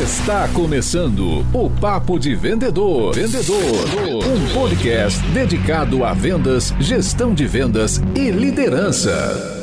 Está começando o Papo de Vendedor. Vendedor. Um podcast dedicado a vendas, gestão de vendas e liderança.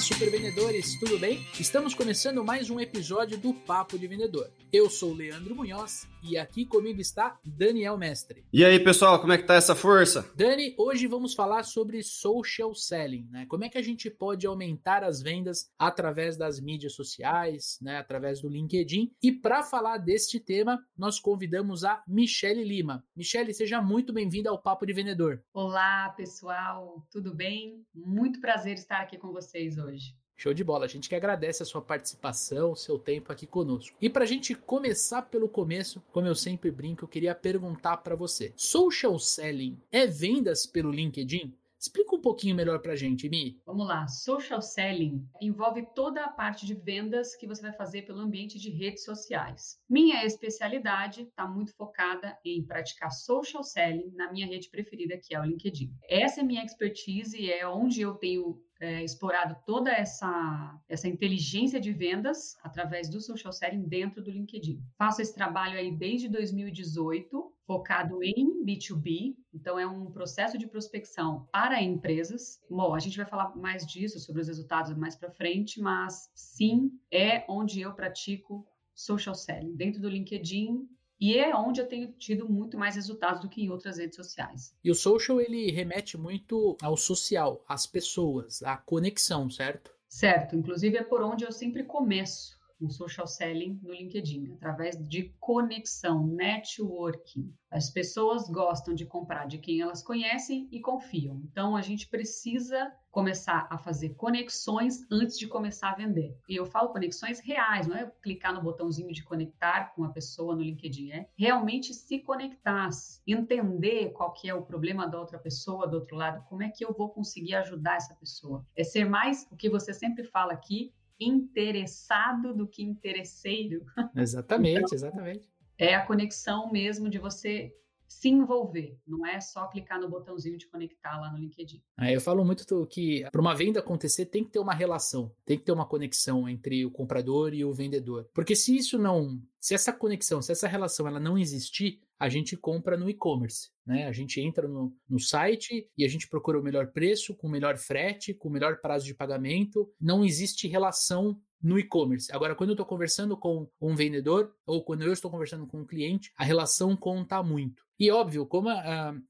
super vendedores, tudo bem? Estamos começando mais um episódio do Papo de Vendedor. Eu sou o Leandro Munhoz e aqui comigo está Daniel Mestre. E aí, pessoal, como é que tá essa força? Dani, hoje vamos falar sobre social selling, né? Como é que a gente pode aumentar as vendas através das mídias sociais, né, através do LinkedIn? E para falar deste tema, nós convidamos a Michele Lima. Michele, seja muito bem-vinda ao Papo de Vendedor. Olá, pessoal, tudo bem? Muito prazer estar aqui com vocês hoje hoje. Show de bola. A gente que agradece a sua participação, seu tempo aqui conosco. E para a gente começar pelo começo, como eu sempre brinco, eu queria perguntar para você: social selling é vendas pelo LinkedIn? Explica um pouquinho melhor para a gente, Mi. Vamos lá. Social selling envolve toda a parte de vendas que você vai fazer pelo ambiente de redes sociais. Minha especialidade está muito focada em praticar social selling na minha rede preferida, que é o LinkedIn. Essa é minha expertise, é onde eu tenho é, explorado toda essa, essa inteligência de vendas através do social selling dentro do LinkedIn. Faço esse trabalho aí desde 2018, focado em B2B, então é um processo de prospecção para empresas. Bom, a gente vai falar mais disso, sobre os resultados mais para frente, mas sim, é onde eu pratico social selling. Dentro do LinkedIn, e é onde eu tenho tido muito mais resultados do que em outras redes sociais. E o social ele remete muito ao social, às pessoas, à conexão, certo? Certo, inclusive é por onde eu sempre começo o social selling no LinkedIn, através de conexão, networking. As pessoas gostam de comprar de quem elas conhecem e confiam. Então a gente precisa começar a fazer conexões antes de começar a vender. E eu falo conexões reais, não é clicar no botãozinho de conectar com a pessoa no LinkedIn, é realmente se conectar, entender qual que é o problema da outra pessoa do outro lado, como é que eu vou conseguir ajudar essa pessoa. É ser mais o que você sempre fala aqui, interessado do que interesseiro. Exatamente, então, exatamente. É a conexão mesmo de você se envolver, não é só clicar no botãozinho de conectar lá no LinkedIn. É, eu falo muito que para uma venda acontecer tem que ter uma relação, tem que ter uma conexão entre o comprador e o vendedor. Porque se isso não, se essa conexão, se essa relação ela não existir, a gente compra no e-commerce. Né? A gente entra no, no site e a gente procura o melhor preço, com o melhor frete, com o melhor prazo de pagamento. Não existe relação no e-commerce. Agora, quando eu estou conversando com um vendedor ou quando eu estou conversando com um cliente, a relação conta muito. E óbvio, como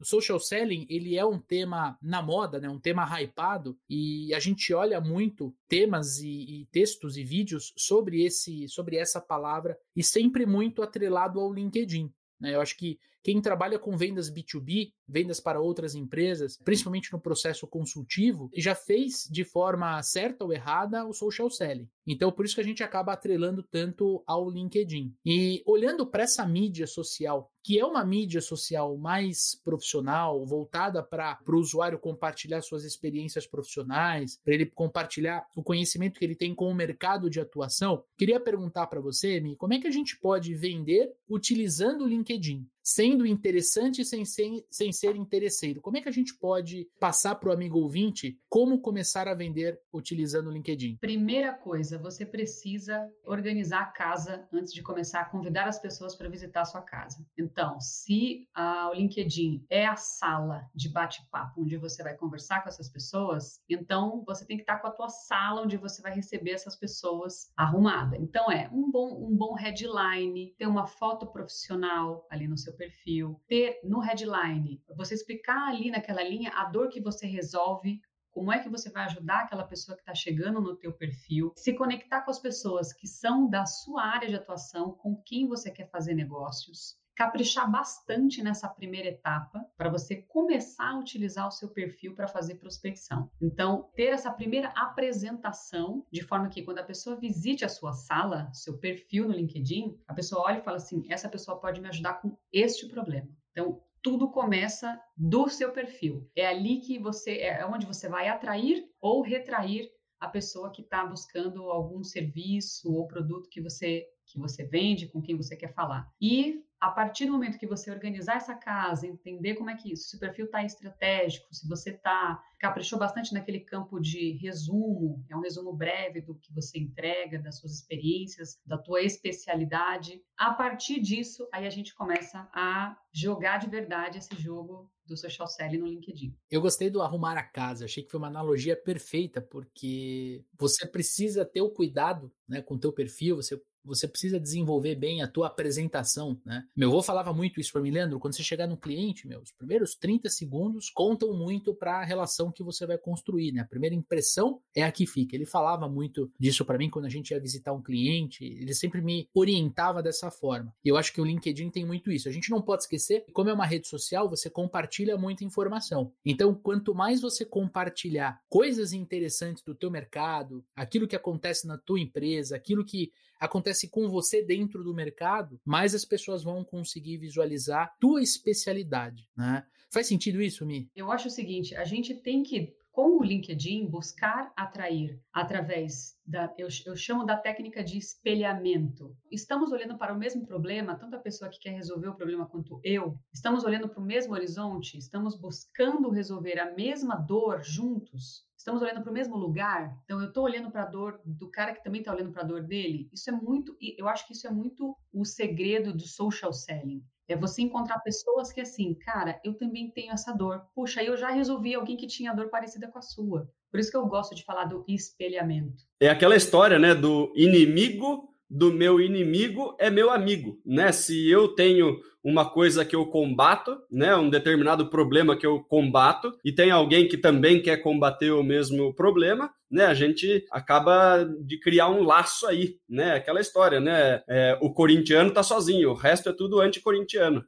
o social selling ele é um tema na moda, né, um tema hypado, e a gente olha muito temas e, e textos e vídeos sobre esse, sobre essa palavra e sempre muito atrelado ao LinkedIn. Né? Eu acho que quem trabalha com vendas B2B, vendas para outras empresas, principalmente no processo consultivo, já fez de forma certa ou errada o social selling. Então, por isso que a gente acaba atrelando tanto ao LinkedIn. E olhando para essa mídia social, que é uma mídia social mais profissional, voltada para o usuário compartilhar suas experiências profissionais, para ele compartilhar o conhecimento que ele tem com o mercado de atuação, queria perguntar para você, Mi, como é que a gente pode vender utilizando o LinkedIn? Sendo interessante sem ser, sem ser interesseiro. Como é que a gente pode passar para o amigo ouvinte como começar a vender utilizando o LinkedIn? Primeira coisa, você precisa organizar a casa antes de começar a convidar as pessoas para visitar a sua casa. Então, se ah, o LinkedIn é a sala de bate-papo onde você vai conversar com essas pessoas, então você tem que estar com a tua sala onde você vai receber essas pessoas arrumada. Então é um bom um bom headline, ter uma foto profissional ali no seu seu perfil, ter no headline, você explicar ali naquela linha a dor que você resolve, como é que você vai ajudar aquela pessoa que está chegando no teu perfil, se conectar com as pessoas que são da sua área de atuação, com quem você quer fazer negócios, caprichar bastante nessa primeira etapa para você começar a utilizar o seu perfil para fazer prospecção. Então, ter essa primeira apresentação de forma que quando a pessoa visite a sua sala, seu perfil no LinkedIn, a pessoa olha e fala assim: essa pessoa pode me ajudar com este problema. Então, tudo começa do seu perfil. É ali que você é onde você vai atrair ou retrair a pessoa que está buscando algum serviço ou produto que você que você vende, com quem você quer falar. E A partir do momento que você organizar essa casa, entender como é que isso, se o perfil está estratégico, se você está caprichou bastante naquele campo de resumo, é um resumo breve do que você entrega, das suas experiências, da tua especialidade. A partir disso, aí a gente começa a jogar de verdade esse jogo do social selling no LinkedIn. Eu gostei do arrumar a casa, achei que foi uma analogia perfeita, porque você precisa ter o cuidado né, com o teu perfil, você você precisa desenvolver bem a tua apresentação, né? Meu avô falava muito isso para mim, Leandro, quando você chegar no cliente, meu, os primeiros 30 segundos contam muito para a relação que você vai construir, né? A primeira impressão é a que fica. Ele falava muito disso para mim quando a gente ia visitar um cliente, ele sempre me orientava dessa forma. E eu acho que o LinkedIn tem muito isso. A gente não pode esquecer, como é uma rede social, você compartilha muita informação. Então, quanto mais você compartilhar coisas interessantes do teu mercado, aquilo que acontece na tua empresa, aquilo que acontece com você dentro do mercado, mais as pessoas vão conseguir visualizar tua especialidade, né? Faz sentido isso, Mi? Eu acho o seguinte, a gente tem que com o LinkedIn, buscar atrair através da, eu, eu, chamo da técnica de espelhamento. Estamos olhando para o mesmo problema, tanto a pessoa que quer resolver o problema quanto eu. Estamos olhando para o mesmo horizonte, estamos buscando resolver a mesma dor juntos. Estamos olhando para o mesmo lugar, então eu estou olhando para a dor do cara que também está olhando para a dor dele. Isso é muito, eu acho que isso é muito o segredo do social selling. É você encontrar pessoas que, assim, cara, eu também tenho essa dor. Puxa, eu já resolvi alguém que tinha dor parecida com a sua. Por isso que eu gosto de falar do espelhamento. É aquela história, né, do inimigo do meu inimigo é meu amigo, né? Se eu tenho uma coisa que eu combato, né, um determinado problema que eu combato, e tem alguém que também quer combater o mesmo problema, né, a gente acaba de criar um laço aí, né? Aquela história, né? É, o corintiano tá sozinho, o resto é tudo anticorintiano.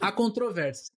Há controvérsia.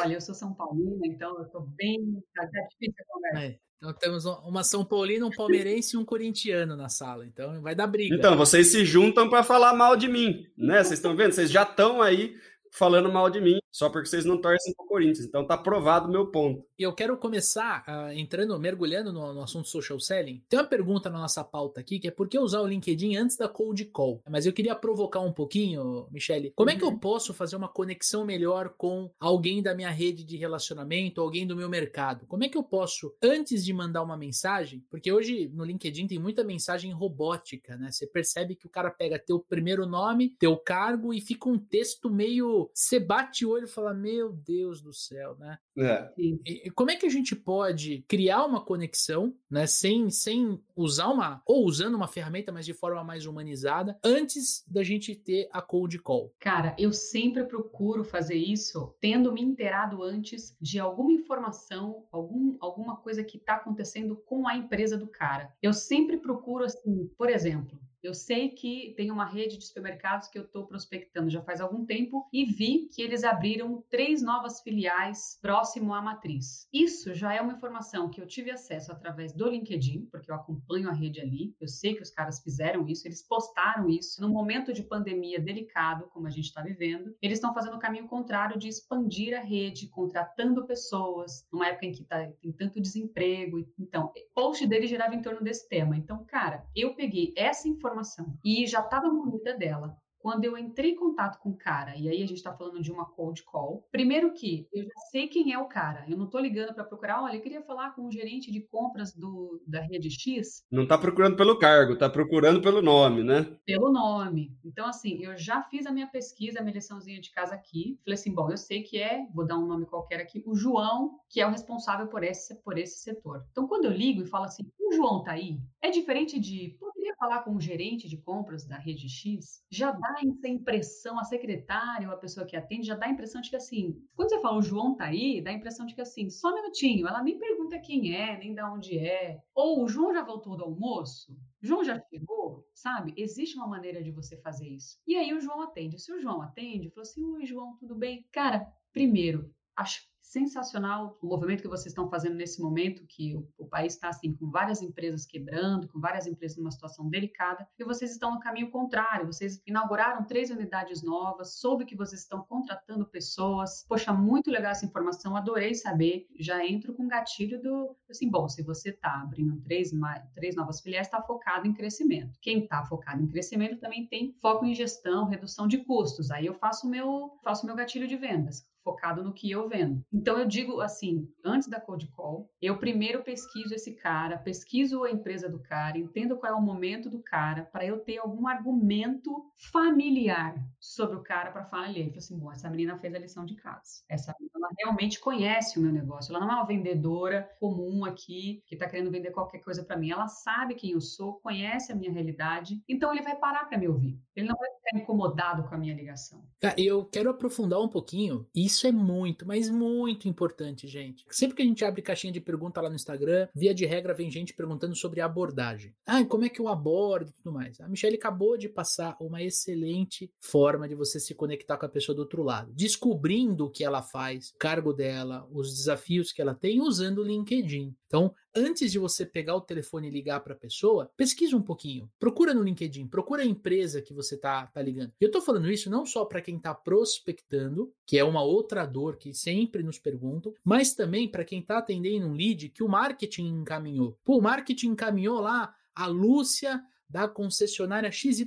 Olha, eu sou São Paulina, então eu tô bem. Tá difícil a conversa. É. Então temos uma São Paulina, um palmeirense e um corintiano na sala. Então vai dar briga. Então, vocês se juntam para falar mal de mim, né? Vocês estão vendo? Vocês já estão aí falando mal de mim, só porque vocês não torcem pro Corinthians. Então tá provado o meu ponto. E eu quero começar uh, entrando, mergulhando no, no, assunto social selling. Tem uma pergunta na nossa pauta aqui, que é por que usar o LinkedIn antes da cold call? Mas eu queria provocar um pouquinho, Michele. Como é que eu uhum. posso fazer uma conexão melhor com alguém da minha rede de relacionamento, alguém do meu mercado? Como é que eu posso, antes de mandar uma mensagem, porque hoje no LinkedIn tem muita mensagem robótica, né? Você percebe que o cara pega teu primeiro nome, teu cargo e fica um texto meio. Você bate o olho e fala: Meu Deus do céu, né? É. E, como é que a gente pode criar uma conexão, né, sem, sem usar uma, ou usando uma ferramenta, mas de forma mais humanizada, antes da gente ter a cold call? Cara, eu sempre procuro fazer isso tendo me inteirado antes de alguma informação, algum, alguma coisa que está acontecendo com a empresa do cara. Eu sempre procuro, assim, por exemplo, eu sei que tem uma rede de supermercados que eu estou prospectando já faz algum tempo e vi que eles abriram três novas filiais próximo à matriz. Isso já é uma informação que eu tive acesso através do LinkedIn, porque eu acompanho a rede ali. Eu sei que os caras fizeram isso, eles postaram isso. No momento de pandemia delicado, como a gente está vivendo, eles estão fazendo o caminho contrário de expandir a rede, contratando pessoas, numa época em que tá, tem tanto desemprego. Então, post dele girava em torno desse tema. Então, cara, eu peguei essa informação informação e já estava munida dela. Quando eu entrei em contato com o cara, e aí a gente está falando de uma cold call, primeiro que eu já sei quem é o cara, eu não estou ligando para procurar, olha, eu queria falar com o gerente de compras do, da rede X. Não está procurando pelo cargo, está procurando pelo nome, né? Pelo nome. Então, assim, eu já fiz a minha pesquisa, a minha liçãozinha de casa aqui. Falei assim, bom, eu sei que é, vou dar um nome qualquer aqui, o João, que é o responsável por esse, por esse setor. Então, quando eu ligo e falo assim, o João tá aí, é diferente de, falar com o gerente de compras da rede X, já dá essa impressão, a secretária ou a pessoa que atende, já dá a impressão de que assim, quando você fala o João tá aí, dá a impressão de que assim, só um minutinho, ela nem pergunta quem é, nem da onde é. Ou o João já voltou do almoço? João já chegou? Sabe? Existe uma maneira de você fazer isso. E aí o João atende. Se o João atende, falou assim: Oi, João, tudo bem? Cara, primeiro, acho sensacional o movimento que vocês estão fazendo nesse momento, que o, o país está assim com várias empresas quebrando, com várias empresas numa situação delicada, e vocês estão no caminho contrário. Vocês inauguraram três unidades novas, soube que vocês estão contratando pessoas. Poxa, muito legal essa informação, adorei saber. Já entro com gatilho do assim, bom, se você está abrindo três, três novas filiais, está focado em crescimento. Quem está focado em crescimento também tem foco em gestão, redução de custos. Aí eu faço meu faço meu gatilho de vendas focado no que eu vendo. Então eu digo assim, antes da cold call, eu primeiro pesquiso esse cara, pesquiso a empresa do cara, entendo qual é o momento do cara, para eu ter algum argumento familiar sobre o cara para falar ali. Eu falo assim, bom, essa menina fez a lição de casa. Essa ela realmente conhece o meu negócio. Ela não é uma vendedora comum aqui que está querendo vender qualquer coisa para mim. Ela sabe quem eu sou, conhece a minha realidade. Então ele vai parar para me ouvir. Ele não vai ficar incomodado com a minha ligação. Eu quero aprofundar um pouquinho isso isso é muito, mas muito importante, gente. Sempre que a gente abre caixinha de pergunta lá no Instagram, via de regra vem gente perguntando sobre abordagem. Ah, como é que eu abordo e tudo mais. A Michelle acabou de passar uma excelente forma de você se conectar com a pessoa do outro lado, descobrindo o que ela faz, o cargo dela, os desafios que ela tem usando o LinkedIn. Então, antes de você pegar o telefone e ligar para a pessoa, pesquisa um pouquinho. Procura no LinkedIn, procura a empresa que você tá, tá ligando. Eu estou falando isso não só para quem está prospectando, que é uma outra dor que sempre nos perguntam, mas também para quem está atendendo um lead que o marketing encaminhou. Pô, o marketing encaminhou lá a Lúcia da concessionária XYZ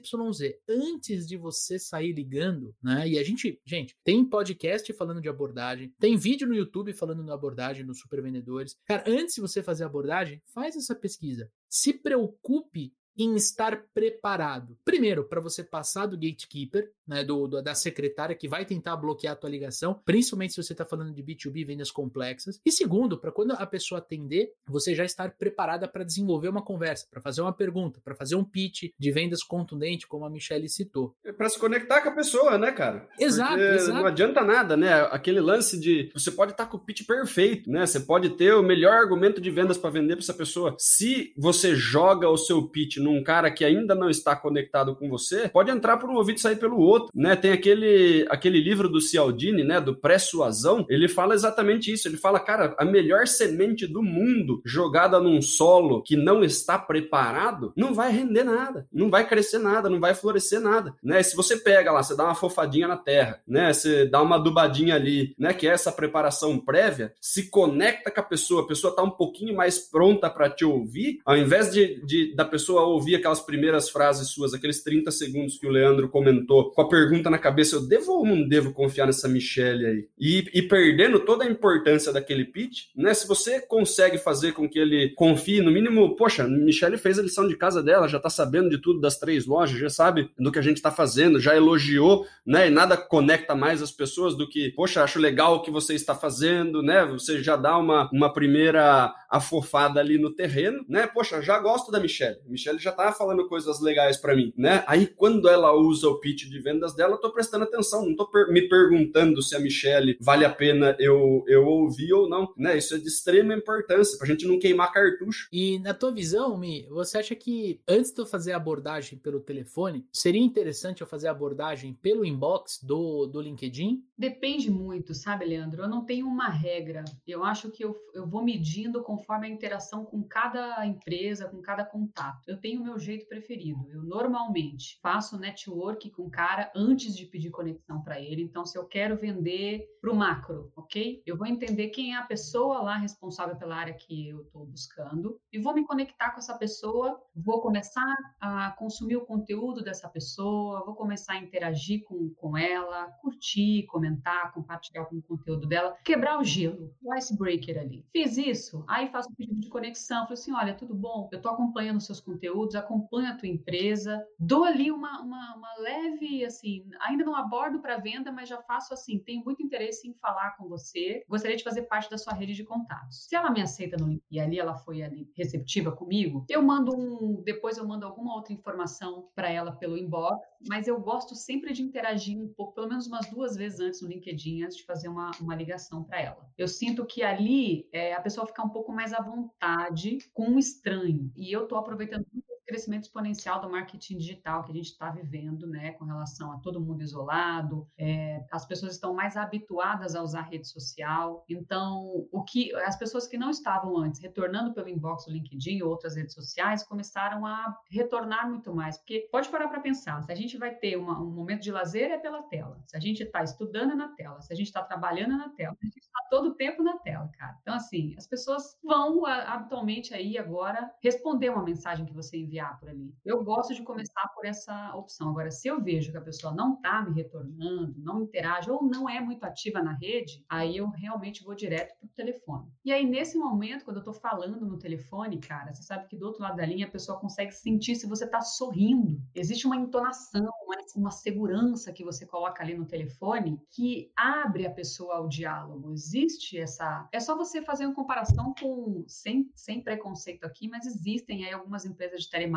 antes de você sair ligando, né? E a gente, gente, tem podcast falando de abordagem, tem vídeo no YouTube falando de abordagem nos supervendedores. Cara, antes de você fazer a abordagem, faz essa pesquisa. Se preocupe em estar preparado. Primeiro, para você passar do gatekeeper, né, do, do, da secretária que vai tentar bloquear a tua ligação, principalmente se você está falando de B2B, vendas complexas. E segundo, para quando a pessoa atender, você já estar preparada para desenvolver uma conversa, para fazer uma pergunta, para fazer um pitch de vendas contundente, como a Michelle citou. É para se conectar com a pessoa, né, cara? Exato, exato. Não adianta nada, né? Aquele lance de você pode estar tá com o pitch perfeito, né? Você pode ter o melhor argumento de vendas para vender para essa pessoa. Se você joga o seu pitch num cara que ainda não está conectado com você, pode entrar por um ouvido e sair pelo outro né? Tem aquele, aquele livro do Cialdini, né? Do Pré-Suazão, ele fala exatamente isso. Ele fala, cara, a melhor semente do mundo jogada num solo que não está preparado, não vai render nada, não vai crescer nada, não vai florescer nada, né? Se você pega lá, você dá uma fofadinha na terra, né? Você dá uma adubadinha ali, né? Que é essa preparação prévia, se conecta com a pessoa, a pessoa tá um pouquinho mais pronta para te ouvir, ao invés de, de da pessoa ouvir aquelas primeiras frases suas, aqueles 30 segundos que o Leandro comentou, com a pergunta na cabeça: eu devo ou não devo confiar nessa Michelle aí? E, e perdendo toda a importância daquele pitch, né? Se você consegue fazer com que ele confie, no mínimo, poxa, Michelle fez a lição de casa dela, já tá sabendo de tudo das três lojas, já sabe do que a gente tá fazendo, já elogiou, né? E nada conecta mais as pessoas do que, poxa, acho legal o que você está fazendo, né? Você já dá uma, uma primeira afofada ali no terreno, né? Poxa, já gosto da Michelle. Michelle já tá falando coisas legais para mim, né? Aí quando ela usa o pitch de venda vendas dela, eu tô prestando atenção, não tô per me perguntando se a Michelle vale a pena eu, eu ouvir ou não, né? Isso é de extrema importância, pra gente não queimar cartucho. E na tua visão, Mi, você acha que antes de eu fazer a abordagem pelo telefone, seria interessante eu fazer a abordagem pelo inbox do, do LinkedIn? Depende muito, sabe, Leandro? Eu não tenho uma regra. Eu acho que eu, eu vou medindo conforme a interação com cada empresa, com cada contato. Eu tenho o meu jeito preferido. Eu normalmente faço network com o cara antes de pedir conexão para ele. Então, se eu quero vender para o macro, ok? Eu vou entender quem é a pessoa lá responsável pela área que eu estou buscando e vou me conectar com essa pessoa, vou começar a consumir o conteúdo dessa pessoa, vou começar a interagir com, com ela, curtir, comentar, compartilhar com o conteúdo dela, quebrar o gelo, o icebreaker ali. Fiz isso, aí faço um pedido de conexão, falo assim, olha, tudo bom? Eu estou acompanhando seus conteúdos, acompanho a tua empresa, dou ali uma, uma, uma leve, assim, ainda não abordo para venda, mas já faço assim, tenho muito interesse em falar com você, gostaria de fazer parte da sua rede de contatos. Se ela me aceita no, e ali ela foi ali receptiva comigo, eu mando um, depois eu mando alguma outra informação para ela pelo inbox, mas eu gosto sempre de interagir um pouco, pelo menos umas duas vezes antes no LinkedIn, antes de fazer uma, uma ligação para ela. Eu sinto que ali é, a pessoa fica um pouco mais à vontade com um estranho, e eu estou aproveitando crescimento exponencial do marketing digital que a gente está vivendo, né, com relação a todo mundo isolado, é, as pessoas estão mais habituadas a usar rede social, então o que as pessoas que não estavam antes retornando pelo inbox do LinkedIn ou outras redes sociais começaram a retornar muito mais, porque pode parar para pensar, se a gente vai ter uma, um momento de lazer é pela tela, se a gente está estudando é na tela, se a gente está trabalhando é na tela, a gente está todo o tempo na tela, cara. Então assim, as pessoas vão habitualmente aí agora responder uma mensagem que você por ali. Eu gosto de começar por essa opção. Agora, se eu vejo que a pessoa não está me retornando, não interage ou não é muito ativa na rede, aí eu realmente vou direto para o telefone. E aí, nesse momento, quando eu estou falando no telefone, cara, você sabe que do outro lado da linha a pessoa consegue sentir se você está sorrindo. Existe uma entonação, uma, uma segurança que você coloca ali no telefone que abre a pessoa ao diálogo. Existe essa. É só você fazer uma comparação com. Sem, sem preconceito aqui, mas existem aí algumas empresas de telemarketing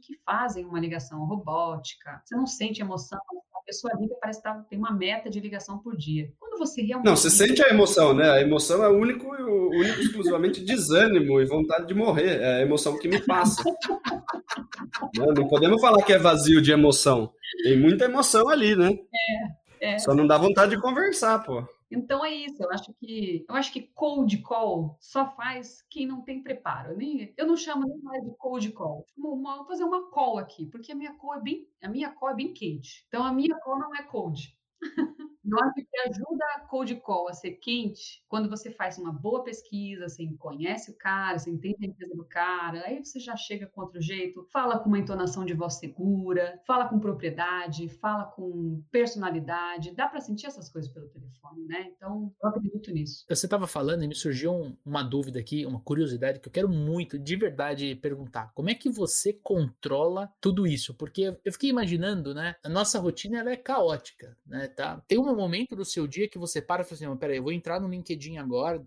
que fazem uma ligação robótica. Você não sente emoção, a pessoa liga parece que tá, tem uma meta de ligação por dia. Quando você realmente. Não, você sente a emoção, né? A emoção é o único, o único exclusivamente desânimo e vontade de morrer. É a emoção que me passa. não, não podemos falar que é vazio de emoção. Tem muita emoção ali, né? É, é. Só não dá vontade de conversar, pô. Então é isso, eu acho que eu acho que cold call só faz quem não tem preparo. Nem, eu não chamo nem mais de cold call. vou fazer uma call aqui, porque a minha call é bem, a minha call é bem quente. Então a minha call não é cold. Eu acho que ajuda a cold call a ser quente quando você faz uma boa pesquisa, você conhece o cara, você entende a empresa do cara, aí você já chega com outro jeito, fala com uma entonação de voz segura, fala com propriedade, fala com personalidade, dá para sentir essas coisas pelo telefone, né? Então, eu acredito nisso. Você estava falando e me surgiu uma dúvida aqui, uma curiosidade que eu quero muito, de verdade, perguntar. Como é que você controla tudo isso? Porque eu fiquei imaginando, né? A nossa rotina ela é caótica, né? Tá? Tem um momento do seu dia que você para e fala assim: peraí, eu vou entrar no LinkedIn agora,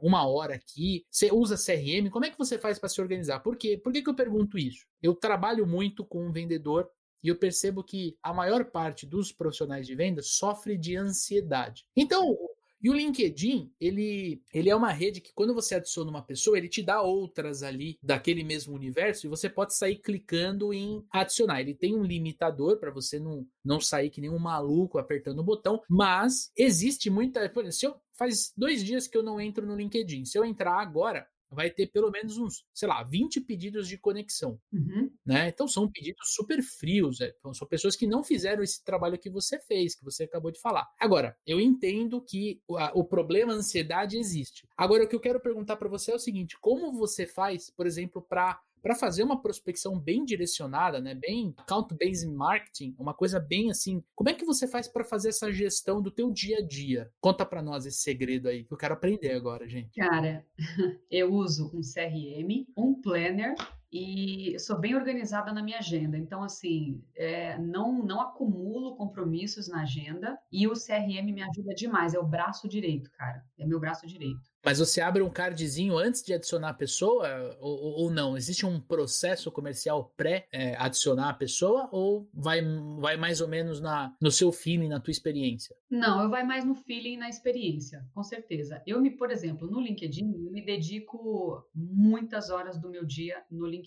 uma hora aqui. Você usa CRM? Como é que você faz para se organizar? Por quê? Por que, que eu pergunto isso? Eu trabalho muito com um vendedor e eu percebo que a maior parte dos profissionais de venda sofre de ansiedade. Então, e o LinkedIn, ele, ele é uma rede que quando você adiciona uma pessoa, ele te dá outras ali daquele mesmo universo e você pode sair clicando em adicionar. Ele tem um limitador para você não, não sair que nem um maluco apertando o botão, mas existe muita. Por exemplo, se eu, faz dois dias que eu não entro no LinkedIn. Se eu entrar agora, vai ter pelo menos uns, sei lá, 20 pedidos de conexão. Uhum. Né? Então são pedidos super frios, é, então, são pessoas que não fizeram esse trabalho que você fez, que você acabou de falar. Agora, eu entendo que o, a, o problema ansiedade existe. Agora, o que eu quero perguntar para você é o seguinte: como você faz, por exemplo, para para fazer uma prospecção bem direcionada, né, bem account-based marketing, uma coisa bem assim, como é que você faz para fazer essa gestão do teu dia a dia? Conta para nós esse segredo aí, que eu quero aprender agora, gente. Cara, eu uso um CRM, um planner e sou bem organizada na minha agenda. Então, assim, é, não, não acumulo compromissos na agenda e o CRM me ajuda demais. É o braço direito, cara. É meu braço direito. Mas você abre um cardzinho antes de adicionar a pessoa ou, ou não? Existe um processo comercial pré-adicionar é, a pessoa ou vai, vai mais ou menos na, no seu feeling, na tua experiência? Não, eu vai mais no feeling na experiência, com certeza. Eu me, por exemplo, no LinkedIn, eu me dedico muitas horas do meu dia no LinkedIn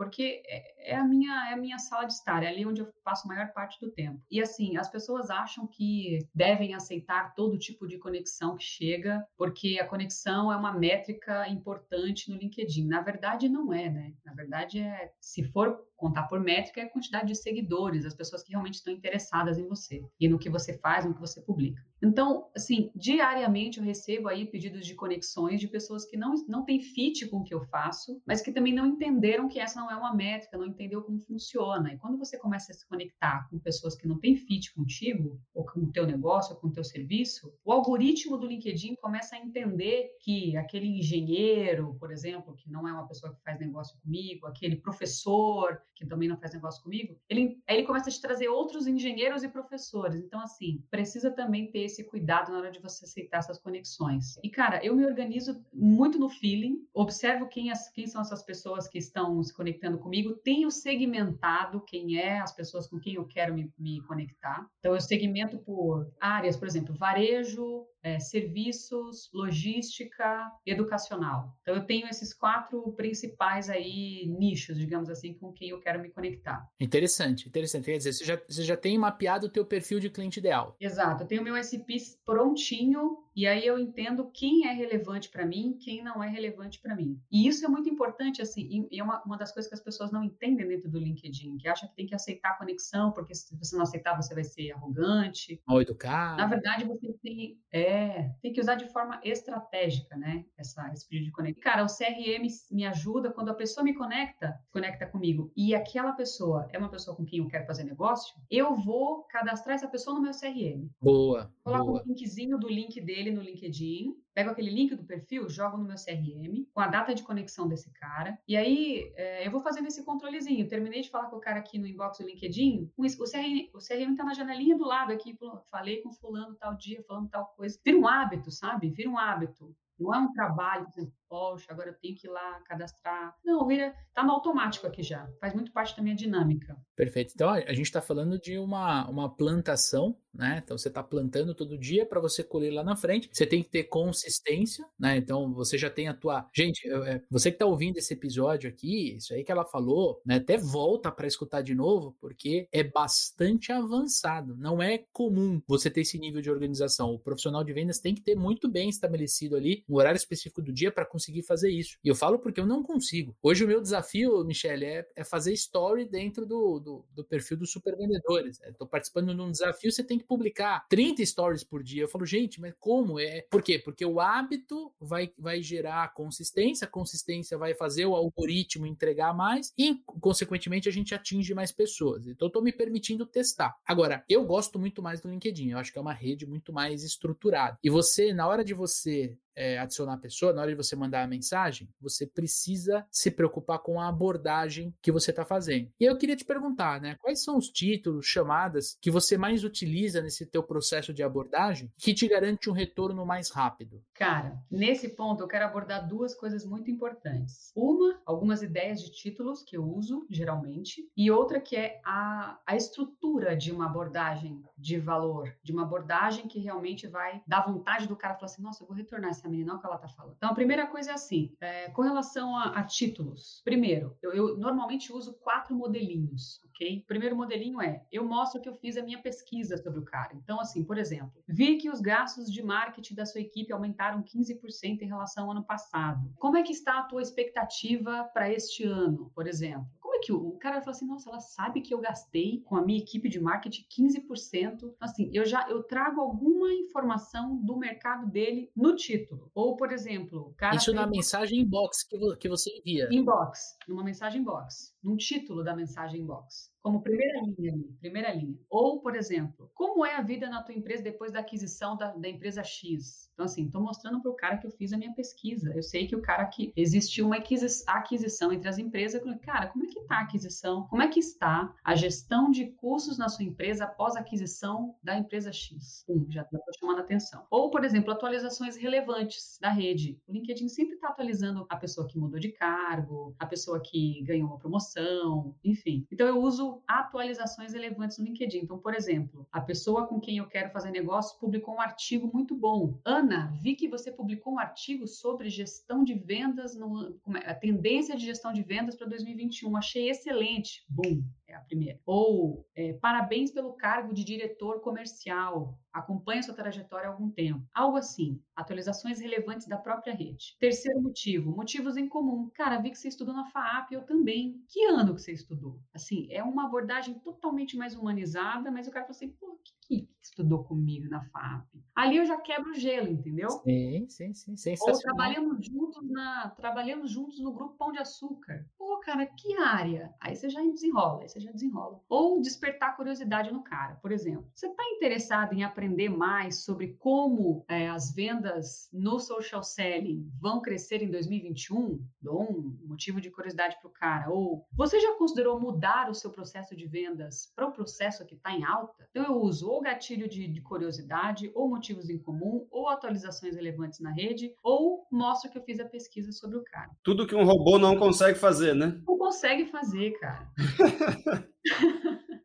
porque é, é a minha é a minha sala de estar, é ali onde eu passo a maior parte do tempo. E assim, as pessoas acham que devem aceitar todo tipo de conexão que chega, porque a conexão é uma métrica importante no LinkedIn. Na verdade não é, né? Na verdade é, se for contar por métrica é a quantidade de seguidores, as pessoas que realmente estão interessadas em você e no que você faz, no que você publica. Então, assim, diariamente eu recebo aí pedidos de conexões de pessoas que não, não têm fit com o que eu faço, mas que também não entenderam que essa não é uma métrica, não entendeu como funciona. E quando você começa a se conectar com pessoas que não têm fit contigo, ou com o teu negócio, ou com o teu serviço, o algoritmo do LinkedIn começa a entender que aquele engenheiro, por exemplo, que não é uma pessoa que faz negócio comigo, aquele professor que também não faz negócio comigo, ele, aí ele começa a te trazer outros engenheiros e professores. Então, assim, precisa também ter esse cuidado na hora de você aceitar essas conexões. E, cara, eu me organizo muito no feeling, observo quem, as, quem são essas pessoas que estão se conectando comigo, tenho segmentado quem é as pessoas com quem eu quero me, me conectar. Então, eu segmento por áreas, por exemplo, varejo, é, serviços, logística, educacional. Então eu tenho esses quatro principais aí nichos, digamos assim, com quem eu quero me conectar. Interessante, interessante. Quer dizer, você já, você já tem mapeado o teu perfil de cliente ideal. Exato, eu tenho meu SP prontinho e aí eu entendo quem é relevante para mim, quem não é relevante para mim. E isso é muito importante, assim, e é uma, uma das coisas que as pessoas não entendem dentro do LinkedIn, que acha que tem que aceitar a conexão, porque se você não aceitar, você vai ser arrogante. Mal educado. Na verdade, você tem, é, tem que usar de forma estratégica, né? Essa, esse pedido de conexão. Cara, o CRM me ajuda quando a pessoa me conecta, conecta comigo, e aquela pessoa é uma pessoa com quem eu quero fazer negócio, eu vou cadastrar essa pessoa no meu CRM. Boa. Coloco boa. um linkzinho do link dele no LinkedIn, pego aquele link do perfil, jogo no meu CRM, com a data de conexão desse cara, e aí é, eu vou fazendo esse controlezinho. Terminei de falar com o cara aqui no inbox do LinkedIn, o, CRM, o CRM tá na janelinha do lado aqui, falei com fulano tal dia, falando tal coisa. Vira um hábito, sabe? Vira um hábito. Não é um trabalho, poxa, agora eu tenho que ir lá cadastrar. Não, vira, tá no automático aqui já. Faz muito parte da minha dinâmica. Perfeito. Então a gente está falando de uma, uma plantação, né? Então você está plantando todo dia para você colher lá na frente. Você tem que ter consistência, né? Então você já tem a tua. Gente, é, você que está ouvindo esse episódio aqui, isso aí que ela falou, né? Até volta para escutar de novo, porque é bastante avançado. Não é comum você ter esse nível de organização. O profissional de vendas tem que ter muito bem estabelecido ali um horário específico do dia para conseguir fazer isso. E eu falo porque eu não consigo. Hoje o meu desafio, Michele, é, é fazer story dentro do, do, do perfil dos super vendedores. Estou participando de um desafio, você tem que publicar 30 stories por dia. Eu falo, gente, mas como? É, por quê? Porque o hábito vai, vai gerar consistência, consistência vai fazer o algoritmo entregar mais e, consequentemente, a gente atinge mais pessoas. Então, estou me permitindo testar. Agora, eu gosto muito mais do LinkedIn. Eu acho que é uma rede muito mais estruturada. E você, na hora de você é, adicionar a pessoa, na hora de você mandar a mensagem, você precisa se preocupar com a abordagem que você está fazendo. E eu queria te perguntar, né? Quais são os títulos, chamadas que você mais utiliza nesse teu processo de abordagem que te garante um retorno mais rápido? Cara, nesse ponto eu quero abordar duas coisas muito importantes. Uma, algumas ideias de títulos que eu uso geralmente, e outra que é a, a estrutura de uma abordagem de valor, de uma abordagem que realmente vai dar vontade do cara falar assim: nossa, eu vou retornar essa menina, olha o que ela tá falando. Então, a primeira coisa é assim, é, com relação a, a títulos. Primeiro, eu, eu, normalmente uso quatro modelinhos, ok? O primeiro modelinho é, eu mostro que eu fiz a minha pesquisa sobre o cara. Então, assim, por exemplo, vi que os gastos de marketing da sua equipe aumentaram 15% em relação ao ano passado. Como é que está a tua expectativa para este ano, por exemplo? Que o, o cara fala assim, nossa, ela sabe que eu gastei com a minha equipe de marketing 15%. Assim, eu já eu trago alguma informação do mercado dele no título. Ou, por exemplo, cara Isso na mensagem inbox que, que você envia. Inbox, numa mensagem inbox, num título da mensagem inbox como primeira linha primeira linha. Ou, por exemplo, como é a vida na tua empresa depois da aquisição da, da empresa X? Então, assim, estou mostrando para o cara que eu fiz a minha pesquisa. Eu sei que o cara que existiu uma aquisição entre as empresas. Cara, como é que está a aquisição? Como é que está a gestão de custos na sua empresa após a aquisição da empresa X? Um, já estou chamando a atenção. Ou, por exemplo, atualizações relevantes da rede. O LinkedIn sempre está atualizando a pessoa que mudou de cargo, a pessoa que ganhou uma promoção, enfim. Então, eu uso atualizações relevantes no LinkedIn. Então, por exemplo, a pessoa com quem eu quero fazer negócio publicou um artigo muito bom. Ana, vi que você publicou um artigo sobre gestão de vendas, no, é, a tendência de gestão de vendas para 2021. Achei excelente. Bum, é a primeira. Ou, é, parabéns pelo cargo de diretor comercial. Acompanhe sua trajetória há algum tempo. Algo assim. Atualizações relevantes da própria rede. Terceiro motivo, motivos em comum. Cara, vi que você estudou na FAAP, eu também. Que ano que você estudou? Assim, é uma abordagem totalmente mais humanizada, mas o cara fala assim, pô, que, que estudou comigo na FAP? Ali eu já quebro o gelo, entendeu? Sim, sim, sim. Sensacional. Ou trabalhamos juntos, na, trabalhamos juntos no grupo Pão de Açúcar. Pô, cara, que área? Aí você já desenrola, aí você já desenrola. Ou despertar curiosidade no cara. Por exemplo, você está interessado em aprender mais sobre como é, as vendas no social selling vão crescer em 2021? Dou um motivo de curiosidade para o cara. Ou você já considerou mudar o seu processo de vendas para o processo que está em alta? Então eu uso ou gatilho de, de, curiosidade, ou motivos em comum, ou atualizações relevantes na rede, ou mostro que eu fiz a pesquisa sobre o cara. Tudo que um robô não consegue fazer, né? Não consegue fazer, cara.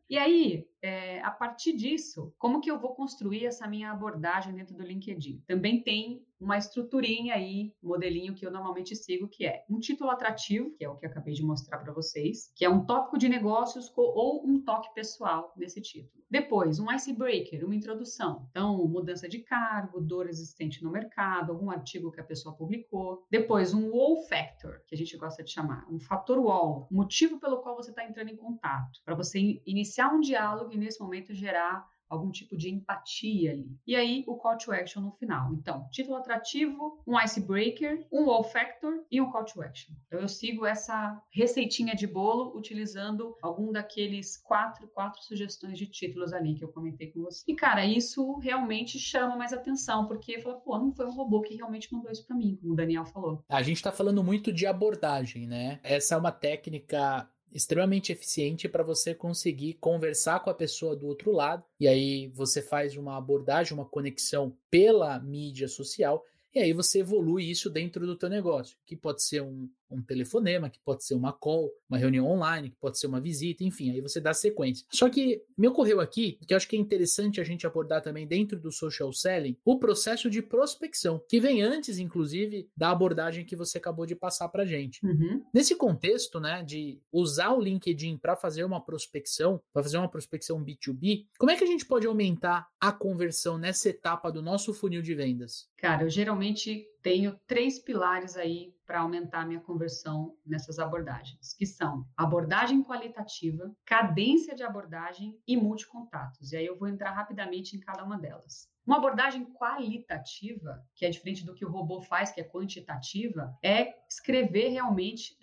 e aí, é, a partir disso, como que eu vou construir essa minha abordagem dentro do LinkedIn? Também tem uma estruturinha aí, modelinho que eu normalmente sigo, que é um título atrativo, que é o que eu acabei de mostrar para vocês, que é um tópico de negócios ou um toque pessoal nesse título. Depois, um icebreaker, uma introdução. Então, mudança de cargo, dor existente no mercado, algum artigo que a pessoa publicou. Depois, um wow factor, que a gente gosta de chamar, um fator wall, motivo pelo qual você está entrando em contato, para você iniciar um diálogo e nesse momento gerar algum tipo de empatia ali. E aí o call to action no final. Então, título atrativo, um icebreaker, um wow factor e um call to action. Então eu sigo essa receitinha de bolo utilizando algum daqueles quatro, quatro sugestões de títulos ali que eu comentei com você. E cara, isso realmente chama mais atenção, porque fala, pô, não foi um robô que realmente mandou isso para mim, como o Daniel falou. A gente tá falando muito de abordagem, né? Essa é uma técnica extremamente eficiente para você conseguir conversar com a pessoa do outro lado. E aí você faz uma abordagem, uma conexão pela mídia social. E aí você evolui isso dentro do teu negócio, que pode ser um, um telefonema, que pode ser uma call, uma reunião online, que pode ser uma visita, enfim, aí você dá sequência. Só que me ocorreu aqui, que eu acho que é interessante a gente abordar também dentro do social selling, o processo de prospecção, que vem antes, inclusive, da abordagem que você acabou de passar para gente. Uhum. Nesse contexto, né, de usar o LinkedIn para fazer uma prospecção, para fazer uma prospecção B2B, como é que a gente pode aumentar a conversão nessa etapa do nosso funil de vendas? Cara, eu geralmente tenho três pilares aí para aumentar minha conversão nessas abordagens, que são abordagem qualitativa, cadência de abordagem e multicontatos. E aí eu vou entrar rapidamente em cada uma delas. Uma abordagem qualitativa, que é diferente do que o robô faz, que é quantitativa, é escrever realmente,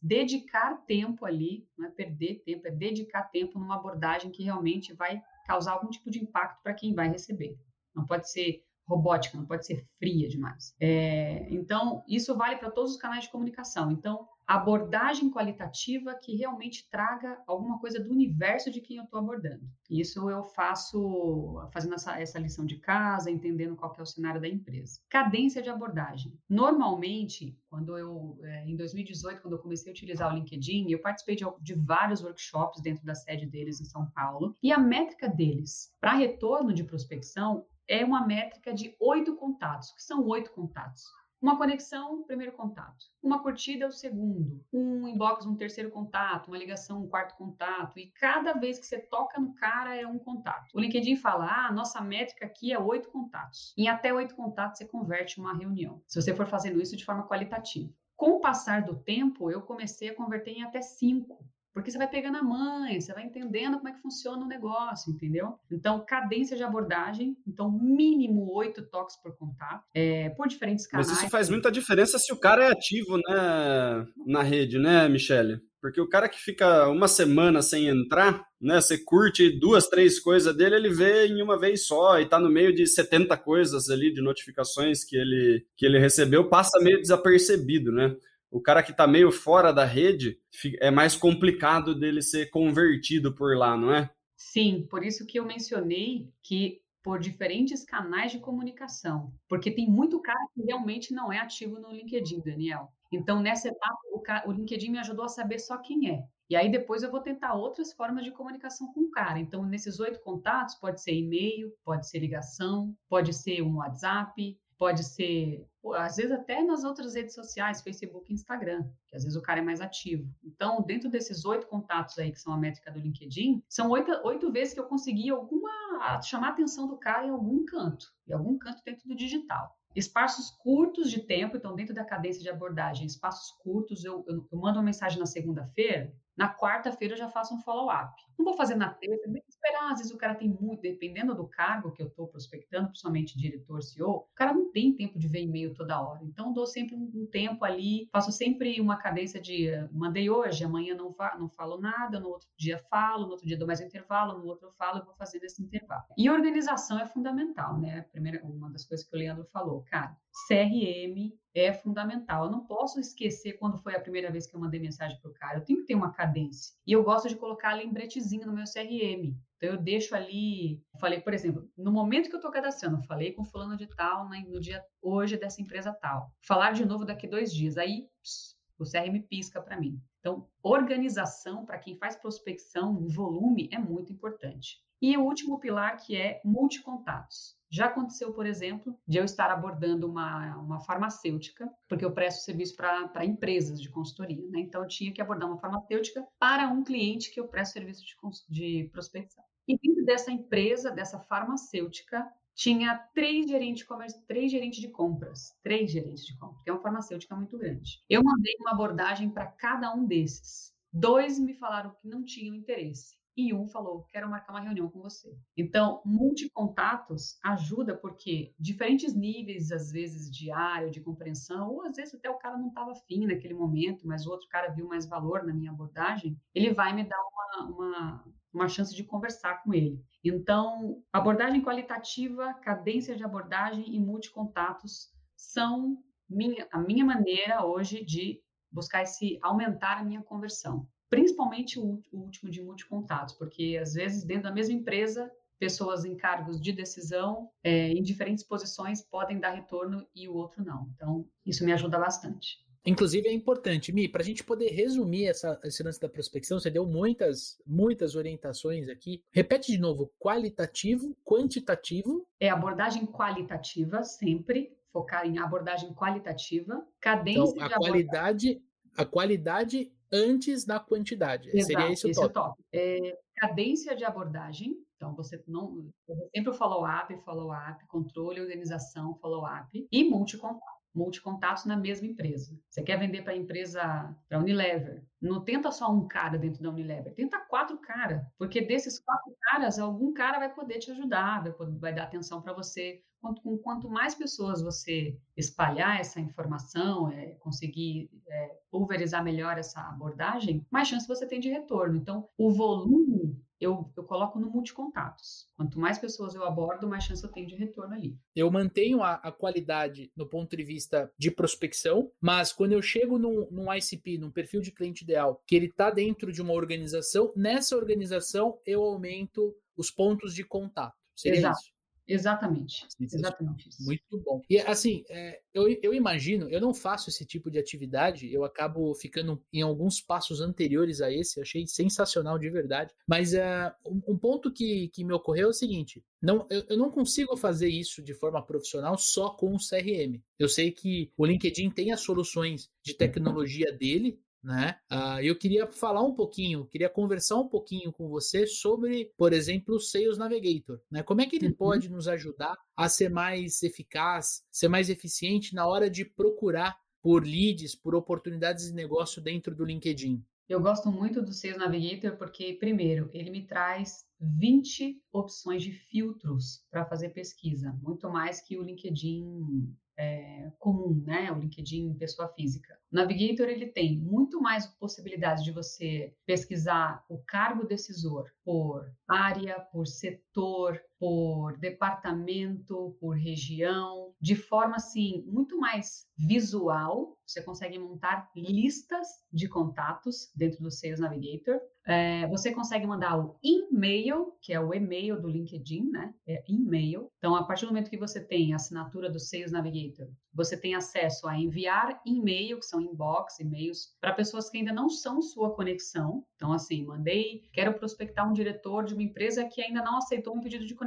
dedicar tempo ali, não é perder tempo, é dedicar tempo numa abordagem que realmente vai causar algum tipo de impacto para quem vai receber. Não pode ser robótica, não pode ser fria demais. É, então, isso vale para todos os canais de comunicação. Então, abordagem qualitativa que realmente traga alguma coisa do universo de quem eu estou abordando. Isso eu faço fazendo essa, essa lição de casa, entendendo qual é o cenário da empresa. Cadência de abordagem. Normalmente, quando eu, é, em 2018, quando eu comecei a utilizar o LinkedIn, eu participei de, de vários workshops dentro da sede deles em São Paulo, e a métrica deles para retorno de prospecção é uma métrica de oito contatos. que são oito contatos? Uma conexão, primeiro contato. Uma curtida o segundo. Um inbox, um terceiro contato. Uma ligação, um quarto contato. E cada vez que você toca no cara é um contato. O LinkedIn fala: ah, nossa métrica aqui é oito contatos. Em até oito contatos você converte uma reunião. Se você for fazendo isso de forma qualitativa. Com o passar do tempo, eu comecei a converter em até cinco. Porque você vai pegando a mãe, você vai entendendo como é que funciona o negócio, entendeu? Então, cadência de abordagem, então, mínimo oito toques por contato, é, por diferentes canais. Mas isso faz muita diferença se o cara é ativo né, na rede, né, Michele? Porque o cara que fica uma semana sem entrar, né? Você curte duas, três coisas dele, ele vê em uma vez só e tá no meio de 70 coisas ali de notificações que ele, que ele recebeu, passa meio desapercebido, né? O cara que está meio fora da rede é mais complicado dele ser convertido por lá, não é? Sim, por isso que eu mencionei que por diferentes canais de comunicação, porque tem muito cara que realmente não é ativo no LinkedIn, Daniel. Então, nessa etapa, o, o LinkedIn me ajudou a saber só quem é. E aí depois eu vou tentar outras formas de comunicação com o cara. Então, nesses oito contatos, pode ser e-mail, pode ser ligação, pode ser um WhatsApp, pode ser, às vezes até nas outras redes sociais, Facebook e Instagram, que às vezes o cara é mais ativo. Então, dentro desses oito contatos aí, que são a métrica do LinkedIn, são oito, oito vezes que eu consegui alguma, chamar a atenção do cara em algum canto, em algum canto dentro do digital. Espaços curtos de tempo, então dentro da cadência de abordagem, espaços curtos, eu, eu, eu mando uma mensagem na segunda-feira, na quarta-feira eu já faço um follow-up. Não vou fazer na terça, tem que esperar. Às vezes o cara tem muito, dependendo do cargo que eu estou prospectando, principalmente diretor, CEO, o cara não tem tempo de ver e-mail toda hora. Então, dou sempre um tempo ali, faço sempre uma cadência de mandei hoje, amanhã não, fa não falo nada, no outro dia falo, no outro dia dou mais um intervalo, no outro eu falo, eu vou fazer esse intervalo. E organização é fundamental, né? Primeira, uma das coisas que o Leandro falou, cara, CRM é fundamental. Eu não posso esquecer quando foi a primeira vez que eu mandei mensagem para o cara. Eu tenho que ter uma cadência. E eu gosto de colocar lembretezinho no meu CRM. Então eu deixo ali, falei, por exemplo, no momento que eu estou cadastrando, falei com fulano de tal né, no dia hoje dessa empresa tal. Falar de novo daqui dois dias. Aí pss, o CRM pisca para mim. Então, organização para quem faz prospecção volume é muito importante. E o último pilar que é multicontatos. Já aconteceu, por exemplo, de eu estar abordando uma, uma farmacêutica, porque eu presto serviço para empresas de consultoria, né? Então, eu tinha que abordar uma farmacêutica para um cliente que eu presto serviço de, de prospecção. E dentro dessa empresa, dessa farmacêutica, tinha três gerentes de três gerentes de compras, três gerentes de compras, que é uma farmacêutica muito grande. Eu mandei uma abordagem para cada um desses. Dois me falaram que não tinham interesse e um falou: quero marcar uma reunião com você. Então, multicontatos ajuda porque diferentes níveis, às vezes, de área, de compreensão, ou às vezes até o cara não estava afim naquele momento, mas o outro cara viu mais valor na minha abordagem, ele vai me dar uma, uma, uma chance de conversar com ele. Então, abordagem qualitativa, cadência de abordagem e multicontatos são minha, a minha maneira hoje de buscar esse aumentar a minha conversão principalmente o, o último de multicontatos, porque às vezes dentro da mesma empresa pessoas em cargos de decisão é, em diferentes posições podem dar retorno e o outro não. Então, isso me ajuda bastante. Inclusive é importante, Mi, para a gente poder resumir essa, esse lance da prospecção, você deu muitas, muitas orientações aqui. Repete de novo: qualitativo, quantitativo. É abordagem qualitativa, sempre focar em abordagem qualitativa, cadência então, a de qualidade, abordagem. a qualidade antes da quantidade. Exato, Seria esse o esse top. É o top. É, cadência de abordagem. Então, você não. Sempre follow-up, follow-up, controle, organização, follow-up e multicontato multicontatos na mesma empresa. Você quer vender para a empresa, para a Unilever, não tenta só um cara dentro da Unilever, tenta quatro caras, porque desses quatro caras, algum cara vai poder te ajudar, vai, poder, vai dar atenção para você. Quanto, com quanto mais pessoas você espalhar essa informação, é, conseguir é, pulverizar melhor essa abordagem, mais chance você tem de retorno. Então, o volume eu, eu coloco no multicontatos. Quanto mais pessoas eu abordo, mais chance eu tenho de retorno ali. Eu mantenho a, a qualidade no ponto de vista de prospecção, mas quando eu chego num, num ICP, num perfil de cliente ideal, que ele está dentro de uma organização, nessa organização eu aumento os pontos de contato. Seria Exato. isso. Exatamente, exatamente isso. Muito bom. E assim, é, eu, eu imagino, eu não faço esse tipo de atividade, eu acabo ficando em alguns passos anteriores a esse, achei sensacional de verdade. Mas é, um, um, ponto que, que me ocorreu é o seguinte: não, eu, eu não consigo fazer isso de forma profissional só com o CRM. Eu sei que o LinkedIn tem as soluções de tecnologia dele, né? Uh, eu queria falar um pouquinho, queria conversar um pouquinho com você sobre, por exemplo, o Sales Navigator, né? Como é que ele uhum. pode nos ajudar a ser mais eficaz, ser mais eficiente na hora de procurar por leads, por oportunidades de negócio dentro do LinkedIn? Eu gosto muito do Sales Navigator porque, primeiro, ele me traz 20 opções de filtros para fazer pesquisa, muito mais que o LinkedIn é, comum, né? O LinkedIn pessoa física. O Navigator ele tem muito mais possibilidades de você pesquisar o cargo decisor por área, por setor, por departamento, por região, de forma assim muito mais visual. Você consegue montar listas de contatos dentro do Sales Navigator. É, você consegue mandar o e-mail, que é o e-mail do LinkedIn, né? É e-mail. Então, a partir do momento que você tem a assinatura do Sales Navigator, você tem acesso a enviar e-mail, que são inbox, e-mails, para pessoas que ainda não são sua conexão. Então, assim, mandei, quero prospectar um diretor de uma empresa que ainda não aceitou um pedido de conexão,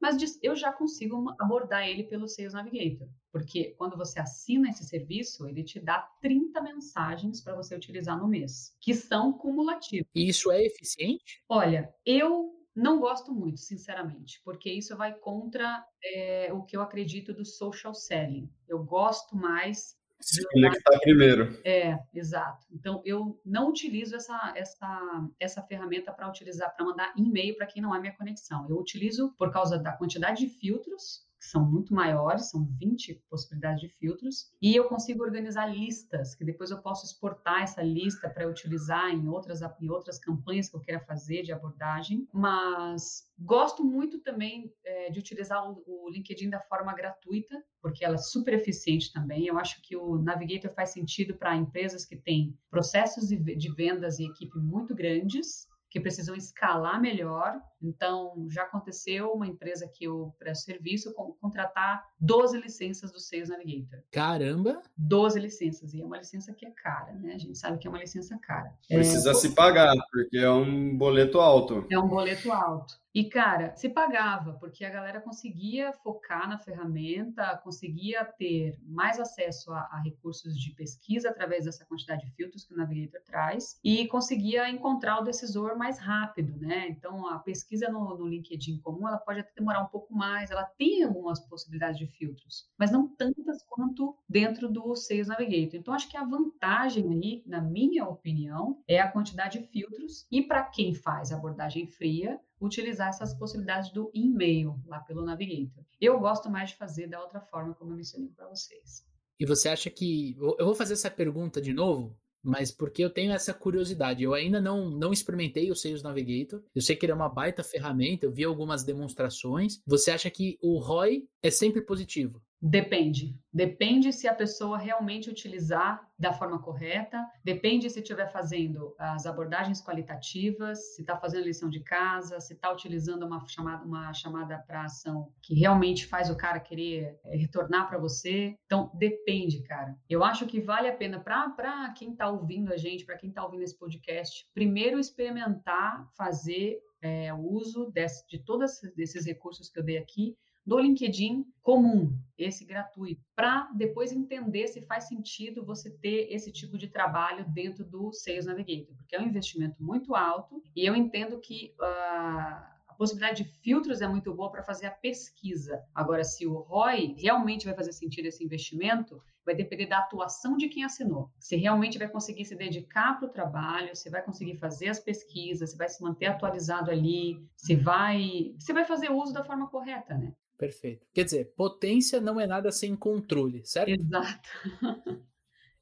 mas eu já consigo abordar ele pelo Sales Navigator. Porque quando você assina esse serviço, ele te dá 30 mensagens para você utilizar no mês, que são cumulativas. E isso é eficiente? Olha, eu não gosto muito, sinceramente, porque isso vai contra é, o que eu acredito do social selling. Eu gosto mais se conectar primeiro. É, exato. Então, eu não utilizo essa, essa, essa ferramenta para utilizar, para mandar e-mail para quem não é minha conexão. Eu utilizo por causa da quantidade de filtros que são muito maiores, são 20 possibilidades de filtros, e eu consigo organizar listas, que depois eu posso exportar essa lista para utilizar em outras, em outras campanhas que eu queira fazer de abordagem, mas gosto muito também é, de utilizar o, o LinkedIn da forma gratuita, porque ela é super eficiente também. Eu acho que o Navigator faz sentido para empresas que têm processos de vendas e equipe muito grandes, que precisam escalar melhor. Então, já aconteceu uma empresa que eu presto serviço contratar 12 licenças do Sales Navigator. Caramba! 12 licenças, e é uma licença que é cara, né? A gente sabe que é uma licença cara. Precisa é, se pagar, porque é um boleto alto. É um boleto alto. E, cara, se pagava, porque a galera conseguia focar na ferramenta, conseguia ter mais acesso a, a, recursos de pesquisa através dessa quantidade de filtros que o Navigator traz e conseguia encontrar o decisor mais rápido, né? Então, a pesquisa no, no LinkedIn comum, ela pode até demorar um pouco mais, ela tem algumas possibilidades de filtros, mas não tantas quanto dentro do Sales Navigator. Então, acho que a vantagem aí, na minha opinião, é a quantidade de filtros e para quem faz abordagem fria, utilizar essas possibilidades do e-mail lá pelo Navigator. Eu gosto mais de fazer da outra forma, como eu mencionei para vocês. E você acha que. Eu vou fazer essa pergunta de novo, mas porque eu tenho essa curiosidade. Eu ainda não, não experimentei o Sales Navigator. Eu sei que ele é uma baita ferramenta, eu vi algumas demonstrações. Você acha que o ROI é sempre positivo? Depende. Depende se a pessoa realmente utilizar da forma correta, depende se estiver fazendo as abordagens qualitativas, se está fazendo lição de casa, se está utilizando uma chamada, uma chamada para ação que realmente faz o cara querer eh, retornar para você. Então, depende, cara. Eu acho que vale a pena para quem está ouvindo a gente, para quem está ouvindo esse podcast, primeiro experimentar fazer é, o uso desse, de todos esses recursos que eu dei aqui do LinkedIn comum, esse gratuito, para depois entender se faz sentido você ter esse tipo de trabalho dentro do Sales Navigator, porque é um investimento muito alto e eu entendo que uh, a possibilidade de filtros é muito boa para fazer a pesquisa. Agora, se o ROI realmente vai fazer sentido esse investimento, vai depender da atuação de quem assinou. Se realmente vai conseguir se dedicar para o trabalho, se vai conseguir fazer as pesquisas, se vai se manter atualizado ali, se vai, se vai fazer uso da forma correta, né? Perfeito. Quer dizer, potência não é nada sem controle, certo? Exato.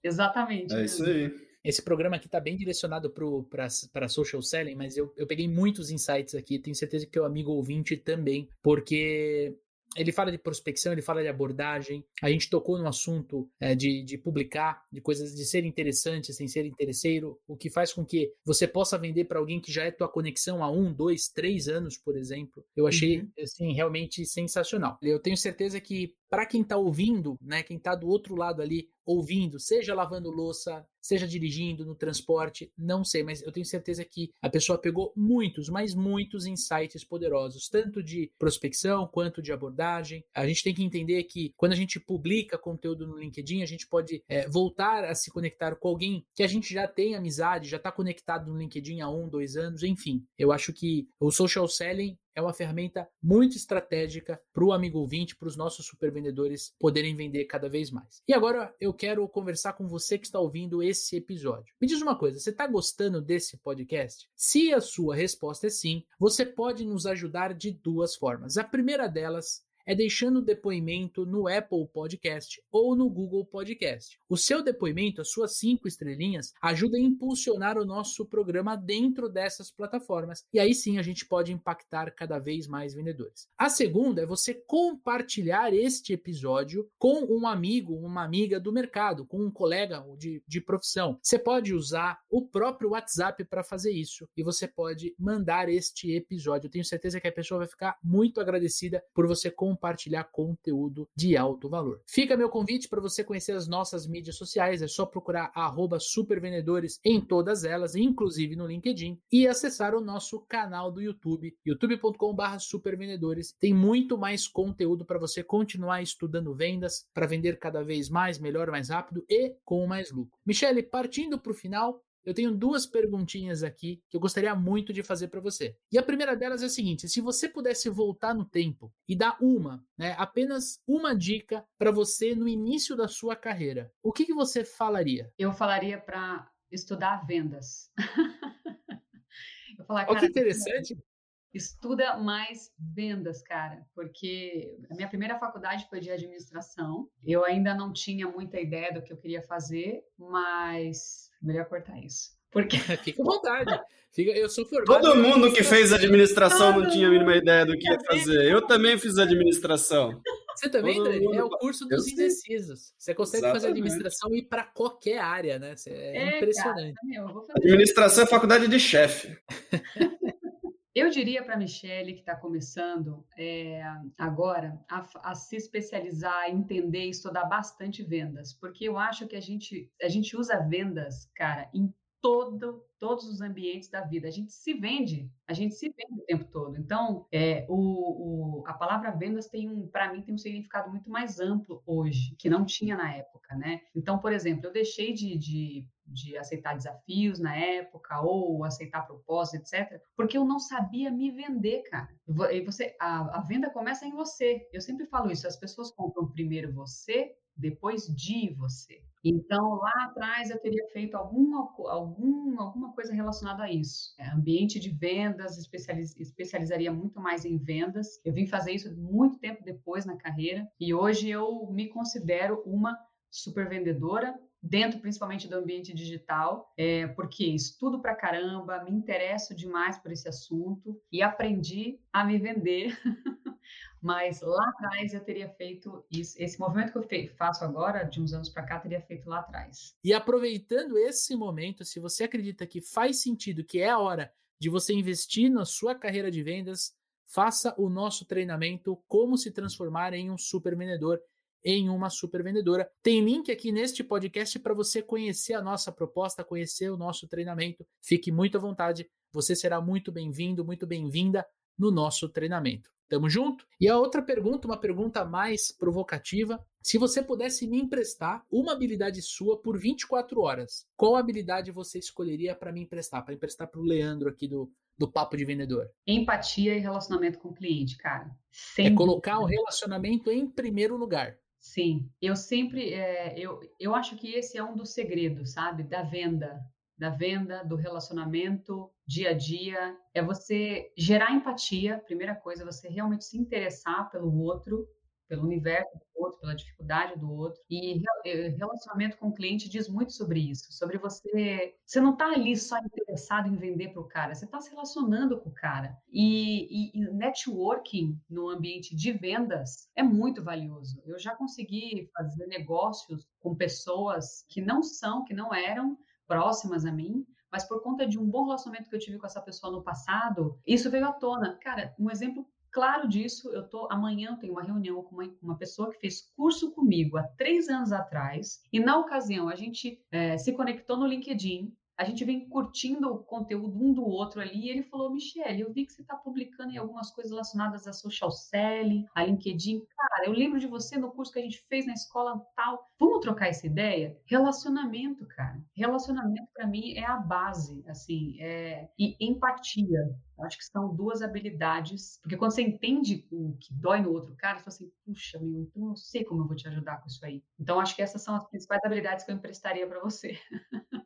Exatamente. É isso aí. Esse programa aqui está bem direcionado para social selling, mas eu, eu peguei muitos insights aqui, tenho certeza que o amigo ouvinte também, porque ele fala de prospecção, ele fala de abordagem. A gente tocou no assunto é, de, de publicar, de coisas de ser interessante sem ser interesseiro, o que faz com que você possa vender para alguém que já é tua conexão há um, dois, três anos, por exemplo. Eu achei uhum. assim realmente sensacional. Eu tenho certeza que para quem está ouvindo, né, quem está do outro lado ali ouvindo, seja lavando louça, seja dirigindo no transporte, não sei, mas eu tenho certeza que a pessoa pegou muitos, mas muitos insights poderosos, tanto de prospecção quanto de abordagem. A gente tem que entender que quando a gente publica conteúdo no LinkedIn, a gente pode é, voltar a se conectar com alguém que a gente já tem amizade, já está conectado no LinkedIn há um, dois anos, enfim. Eu acho que o social selling é uma ferramenta muito estratégica para o amigo ouvinte, para os nossos supervendedores poderem vender cada vez mais. E agora eu quero conversar com você que está ouvindo esse episódio. Me diz uma coisa, você está gostando desse podcast? Se a sua resposta é sim, você pode nos ajudar de duas formas. A primeira delas é deixando o depoimento no Apple Podcast ou no Google Podcast. O seu depoimento, as suas cinco estrelinhas, ajuda a impulsionar o nosso programa dentro dessas plataformas e aí sim a gente pode impactar cada vez mais vendedores. A segunda é você compartilhar este episódio com um amigo, uma amiga do mercado, com um colega de, de profissão. Você pode usar o próprio WhatsApp para fazer isso e você pode mandar este episódio. Eu tenho certeza que a pessoa vai ficar muito agradecida por você compartilhar compartilhar conteúdo de alto valor. Fica meu convite para você conhecer as nossas mídias sociais, é só procurar supervendedores em todas elas, inclusive no LinkedIn, e acessar o nosso canal do YouTube, youtube.com.br supervendedores. Tem muito mais conteúdo para você continuar estudando vendas, para vender cada vez mais, melhor, mais rápido e com mais lucro. Michele, partindo para o final, eu tenho duas perguntinhas aqui que eu gostaria muito de fazer para você. E a primeira delas é a seguinte: se você pudesse voltar no tempo e dar uma, né, apenas uma dica para você no início da sua carreira, o que, que você falaria? Eu falaria para estudar vendas. eu falar, Olha que interessante. Estuda mais vendas, cara, porque a minha primeira faculdade foi de administração. Eu ainda não tinha muita ideia do que eu queria fazer, mas Melhor cortar isso. Porque... Fica à vontade. Fica, eu sou formado. Todo mundo que fez administração não tinha a mínima ideia do que ia fazer. Eu também fiz administração. Você também, Todo É o curso dos indecisos. Você consegue Exatamente. fazer administração e ir para qualquer área, né? É, é impressionante. Cara, administração é faculdade de chefe. Eu diria para a Michelle, que está começando é, agora, a, a, se especializar, entender e estudar bastante vendas, porque eu acho que a gente, a gente usa vendas, cara, em todo, todos os ambientes da vida. A gente se vende, a gente se vende o tempo todo. Então, é, o, o a palavra vendas tem um, para mim, tem um significado muito mais amplo hoje, que não tinha na época, né? Então, por exemplo, eu deixei de, de de aceitar desafios na época ou aceitar propósitos, etc. Porque eu não sabia me vender, cara. E você, a, a, venda começa em você. Eu sempre falo isso. As pessoas compram primeiro você, depois de você. Então, lá atrás eu teria feito alguma, algum, alguma coisa relacionada a isso. É, ambiente de vendas, especializ, especializaria muito mais em vendas. Eu vim fazer isso muito tempo depois na carreira e hoje eu me considero uma super vendedora, dentro principalmente do ambiente digital, é, porque estudo pra caramba, me interesso demais por esse assunto e aprendi a me vender Mas lá atrás eu teria feito isso. Esse movimento que eu faço agora, de uns anos para cá, teria feito lá atrás. E aproveitando esse momento, se você acredita que faz sentido, que é a hora de você investir na sua carreira de vendas, faça o nosso treinamento Como se transformar em um super vendedor, em uma super vendedora. Tem link aqui neste podcast para você conhecer a nossa proposta, conhecer o nosso treinamento. Fique muito à vontade, você será muito bem-vindo, muito bem-vinda no nosso treinamento. Tamo junto? E a outra pergunta, uma pergunta mais provocativa. Se você pudesse me emprestar uma habilidade sua por 24 horas, qual habilidade você escolheria para me emprestar? Para emprestar para o Leandro aqui do, do Papo de Vendedor? Empatia e relacionamento com o cliente, cara. Sem é colocar o relacionamento em primeiro lugar. Sim, eu sempre, é, eu, eu acho que esse é um dos segredos, sabe, da venda, da venda, do relacionamento dia a dia, é você gerar empatia, primeira coisa, você realmente se interessar pelo outro, pelo universo do outro, pela dificuldade do outro. E relacionamento com o cliente diz muito sobre isso, sobre você. Você não está ali só interessado em vender para o cara, você está se relacionando com o cara. E, e, e, networking no ambiente de vendas é muito valioso. Eu já consegui fazer negócios com pessoas que não são, que não eram próximas a mim, mas por conta de um bom relacionamento que eu tive com essa pessoa no passado, isso veio à tona. Cara, um exemplo claro disso, eu tô amanhã eu tenho uma reunião com uma, uma, pessoa que fez curso comigo há três anos atrás e na ocasião a gente é, se conectou no LinkedIn a gente vem curtindo o conteúdo um do outro ali, e ele falou, Michelle, eu vi que você está publicando em algumas coisas relacionadas a social selling, a LinkedIn. Cara, eu lembro de você no curso que a gente fez na escola tal. Vamos trocar essa ideia? Relacionamento, cara. Relacionamento, para mim, é a base, assim, é... e empatia. Eu acho que são duas habilidades, porque quando você entende o que dói no outro cara, você fala assim, puxa, meu, então eu sei como eu vou te ajudar com isso aí. Então, acho que essas são as principais habilidades que eu emprestaria para você.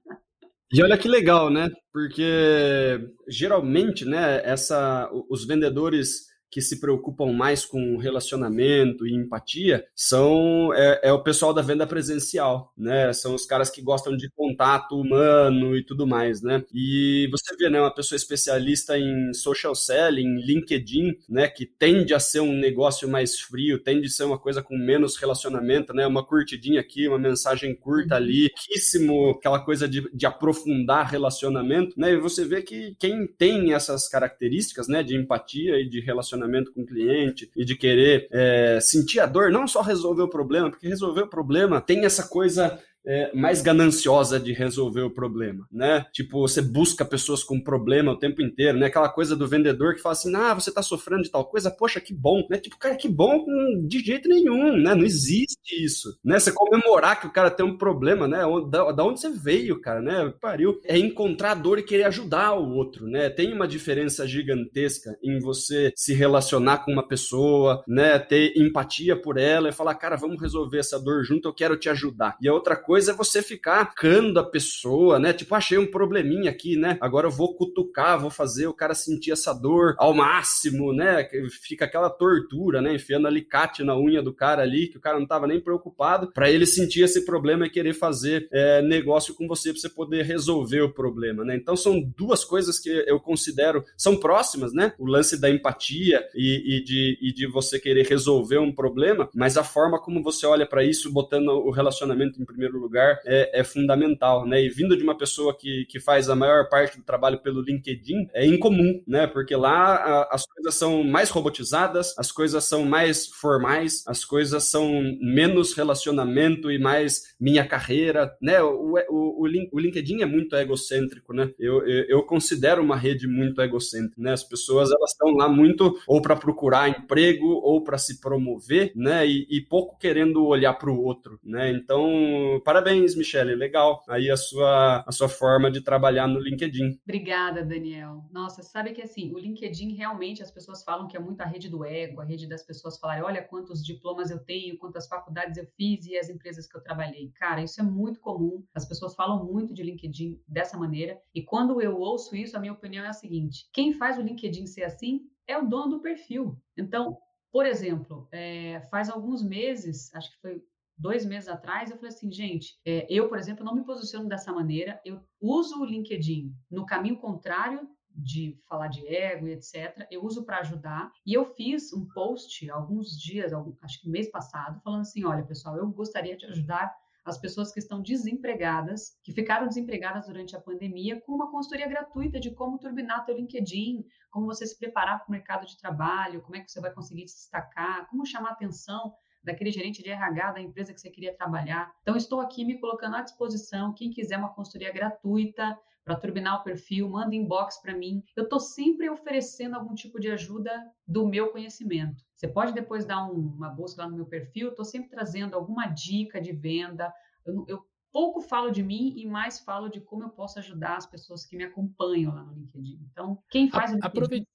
E olha que legal, né? Porque geralmente, né, essa, os vendedores que se preocupam mais com relacionamento e empatia são é, é, o pessoal da venda presencial, né? São os caras que gostam de contato humano e tudo mais, né? E você vê, né, uma pessoa especialista em social selling, LinkedIn, né, que tende a ser um negócio mais frio, tende a ser uma coisa com menos relacionamento, né? Uma curtidinha aqui, uma mensagem curta uhum. ali, pouquíssimo aquela coisa de, de aprofundar relacionamento, né? E você vê que quem tem essas características, né, de empatia e de relacionamento relacionamento com o cliente e de querer é, sentir a dor, não só resolver o problema, porque resolver o problema tem essa coisa é, mais gananciosa de resolver o problema, né? Tipo, você busca pessoas com problema o tempo inteiro, né? Aquela coisa do vendedor que fala assim, ah, você tá sofrendo de tal coisa, poxa, que bom, né? Tipo, cara, que bom de jeito nenhum, né? Não existe isso, né? Você comemorar que o cara tem um problema, né? Da, da onde você veio, cara, né? Pariu. É encontrar dor e querer ajudar o outro, né? Tem uma diferença gigantesca em você se relacionar com uma pessoa, né? Ter empatia por ela e falar, cara, vamos resolver essa dor junto, eu quero te ajudar. E a outra coisa coisa é você ficar cando a pessoa, né? Tipo, achei um probleminha aqui, né? Agora eu vou cutucar, vou fazer o cara sentir essa dor ao máximo, né? Fica aquela tortura, né? Enfiando alicate na unha do cara ali, que o cara não tava nem preocupado, para ele sentir esse problema e querer fazer é, negócio com você para você poder resolver o problema, né? Então são duas coisas que eu considero são próximas, né? O lance da empatia e, e de, e de você querer resolver um problema, mas a forma como você olha para isso, botando o relacionamento em primeiro lugar é, é fundamental, né? E vindo de uma pessoa que, que faz a maior parte do trabalho pelo LinkedIn, é incomum, né? Porque lá a, as coisas são mais robotizadas, as coisas são mais formais, as coisas são menos relacionamento e mais minha carreira, né? O, o, o, o LinkedIn é muito egocêntrico, né? Eu, eu, eu considero uma rede muito egocêntrica, né? As pessoas elas estão lá muito ou para procurar emprego ou para se promover, né? E, e pouco querendo olhar para o outro, né? Então, parabéns, Michele, legal. Aí a sua a sua forma de trabalhar no LinkedIn. Obrigada, Daniel. Nossa, sabe que assim, o LinkedIn realmente as pessoas falam que é muito a rede do ego, a rede das pessoas falarem, olha quantos diplomas eu tenho, quantas faculdades eu fiz e as empresas que eu trabalhei. Cara, isso é muito comum. As pessoas falam muito de LinkedIn dessa maneira. E quando eu ouço isso, a minha opinião é a seguinte: quem faz o LinkedIn ser assim é o dono do perfil. Então, por exemplo, é, faz alguns meses, acho que foi dois meses atrás, eu falei assim, gente, é, eu, por exemplo, não me posiciono dessa maneira, eu uso o LinkedIn no caminho contrário de falar de ego e etc. Eu uso para ajudar. E eu fiz um post alguns dias, acho que mês passado, falando assim: olha, pessoal, eu gostaria de ajudar as pessoas que estão desempregadas, que ficaram desempregadas durante a pandemia, com uma consultoria gratuita de como turbinar teu LinkedIn, como você se preparar para o mercado de trabalho, como é que você vai conseguir se destacar, como chamar atenção daquele gerente de RH da empresa que você queria trabalhar. Então, estou aqui me colocando à disposição. Quem quiser uma consultoria gratuita para turbinar o perfil, manda inbox para mim. Eu estou sempre oferecendo algum tipo de ajuda do meu conhecimento. Você pode depois dar um, uma busca lá no meu perfil. Estou sempre trazendo alguma dica de venda. Eu, eu pouco falo de mim e mais falo de como eu posso ajudar as pessoas que me acompanham lá no LinkedIn. Então, quem faz a, o LinkedIn, aproveita...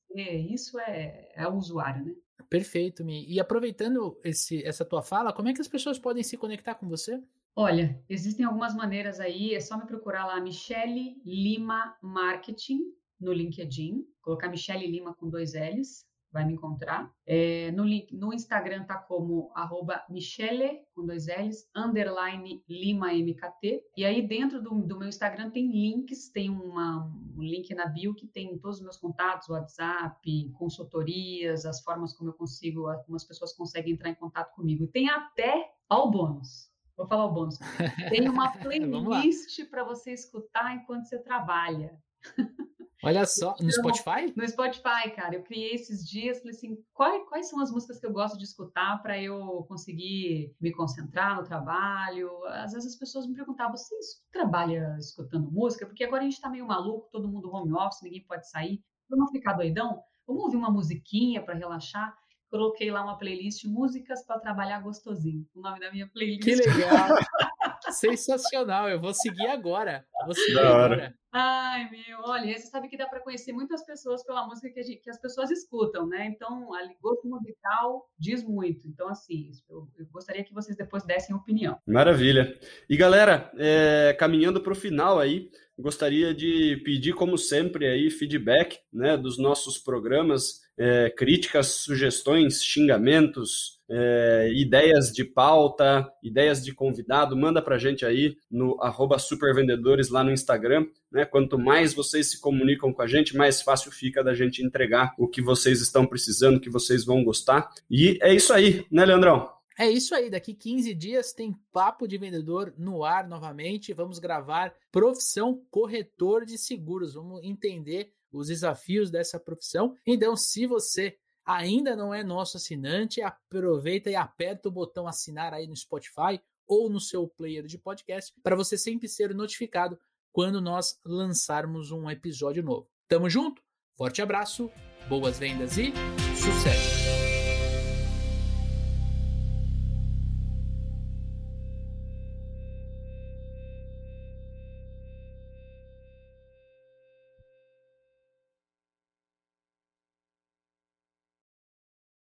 isso é, é o usuário, né? Perfeito, Mi. E aproveitando esse, essa tua fala, como é que as pessoas podem se conectar com você? Olha, existem algumas maneiras aí, é só me procurar lá, Michele Lima Marketing no LinkedIn, colocar Michele Lima com dois L's, vai me encontrar. É, no, no, Instagram tá como arroba Michele, com dois L's, underline Lima MKT. E aí dentro do, do meu Instagram tem links, tem uma, um link na bio que tem todos os meus contatos, WhatsApp, consultorias, as formas como eu consigo, como as pessoas conseguem entrar em contato comigo. E tem até ao bônus. Vou falar o bônus. Tem uma playlist para você escutar enquanto você trabalha. Olha só, no Spotify? No Spotify, cara. Eu criei esses dias, falei assim, quais, quais são as músicas que eu gosto de escutar para eu conseguir me concentrar no trabalho? Às vezes as pessoas me perguntavam, você trabalha escutando música? Porque agora a gente tá meio maluco, todo mundo home office, ninguém pode sair. Para não ficar doidão, vamos ouvir uma musiquinha para relaxar? Coloquei lá uma playlist Músicas para Trabalhar Gostosinho. O nome da minha playlist. Que legal! Sensacional, eu vou seguir agora. Vou seguir agora. Ai, meu, olha, você sabe que dá para conhecer muitas pessoas pela música que, gente, que, as pessoas escutam, né? Então, a gosto musical diz muito. Então, assim, eu, eu gostaria que vocês depois dessem opinião. Maravilha. E galera, é, caminhando para o final aí, gostaria de pedir, como sempre, aí, feedback né, dos nossos programas, é, críticas, sugestões, xingamentos, é, ideias de pauta, ideias de convidado, manda para a gente aí no supervendedores lá no Instagram. Né? Quanto mais vocês se comunicam com a gente, mais fácil fica da gente entregar o que vocês estão precisando, que vocês vão gostar. E é isso aí, né, Leandrão? É isso aí, daqui 15 dias tem Papo de Vendedor no ar novamente. Vamos gravar profissão corretor de seguros. Vamos entender os desafios dessa profissão. Então, se você ainda não é nosso assinante, aproveita e aperta o botão assinar aí no Spotify ou no seu player de podcast para você sempre ser notificado quando nós lançarmos um episódio novo. Tamo junto? Forte abraço, boas vendas e sucesso!